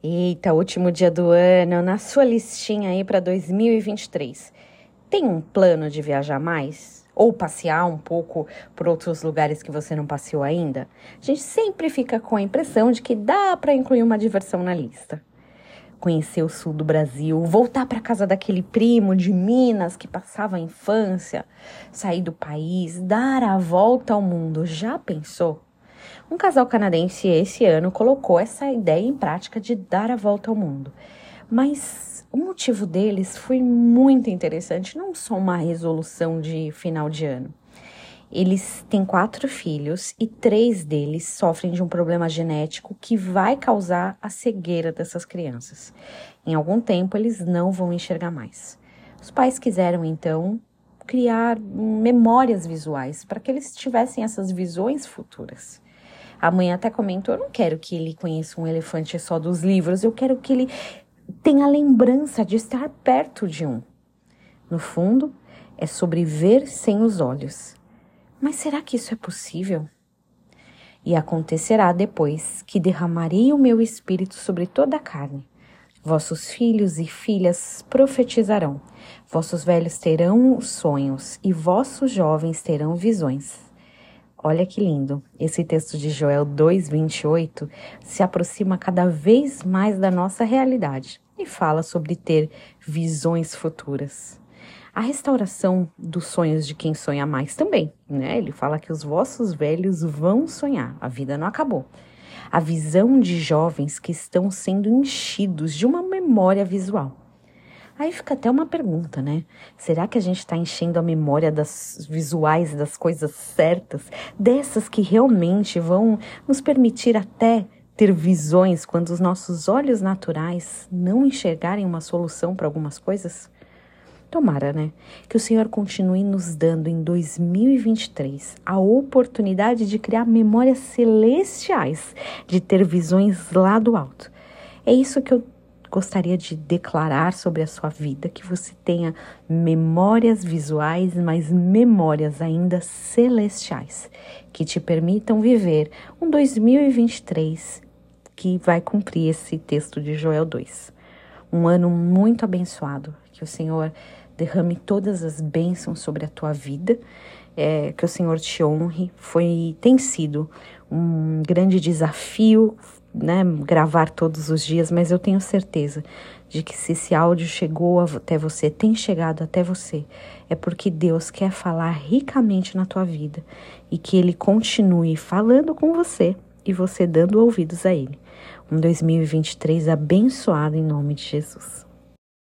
Eita, último dia do ano, na sua listinha aí para 2023. Tem um plano de viajar mais? Ou passear um pouco por outros lugares que você não passeou ainda? A gente sempre fica com a impressão de que dá para incluir uma diversão na lista. Conhecer o sul do Brasil, voltar para casa daquele primo de Minas que passava a infância, sair do país, dar a volta ao mundo. Já pensou? Um casal canadense esse ano colocou essa ideia em prática de dar a volta ao mundo. Mas o motivo deles foi muito interessante, não só uma resolução de final de ano. Eles têm quatro filhos e três deles sofrem de um problema genético que vai causar a cegueira dessas crianças. Em algum tempo, eles não vão enxergar mais. Os pais quiseram então criar memórias visuais para que eles tivessem essas visões futuras. A mãe até comentou: eu não quero que ele conheça um elefante só dos livros, eu quero que ele tenha a lembrança de estar perto de um. No fundo, é sobre ver sem os olhos. Mas será que isso é possível? E acontecerá depois que derramarei o meu espírito sobre toda a carne. Vossos filhos e filhas profetizarão, vossos velhos terão sonhos e vossos jovens terão visões. Olha que lindo. Esse texto de Joel 2:28 se aproxima cada vez mais da nossa realidade e fala sobre ter visões futuras. A restauração dos sonhos de quem sonha mais também, né? Ele fala que os vossos velhos vão sonhar, a vida não acabou. A visão de jovens que estão sendo enchidos de uma memória visual. Aí fica até uma pergunta, né? Será que a gente está enchendo a memória das visuais das coisas certas, dessas que realmente vão nos permitir até ter visões quando os nossos olhos naturais não enxergarem uma solução para algumas coisas? Tomara, né? Que o Senhor continue nos dando em 2023 a oportunidade de criar memórias celestiais, de ter visões lá do alto. É isso que eu gostaria de declarar sobre a sua vida que você tenha memórias visuais, mas memórias ainda celestiais, que te permitam viver um 2023 que vai cumprir esse texto de Joel 2. Um ano muito abençoado, que o Senhor derrame todas as bênçãos sobre a tua vida, é, que o Senhor te honre. Foi, tem sido um grande desafio né, gravar todos os dias, mas eu tenho certeza de que se esse áudio chegou até você, tem chegado até você, é porque Deus quer falar ricamente na tua vida e que Ele continue falando com você e você dando ouvidos a Ele. Um 2023 abençoado em nome de Jesus.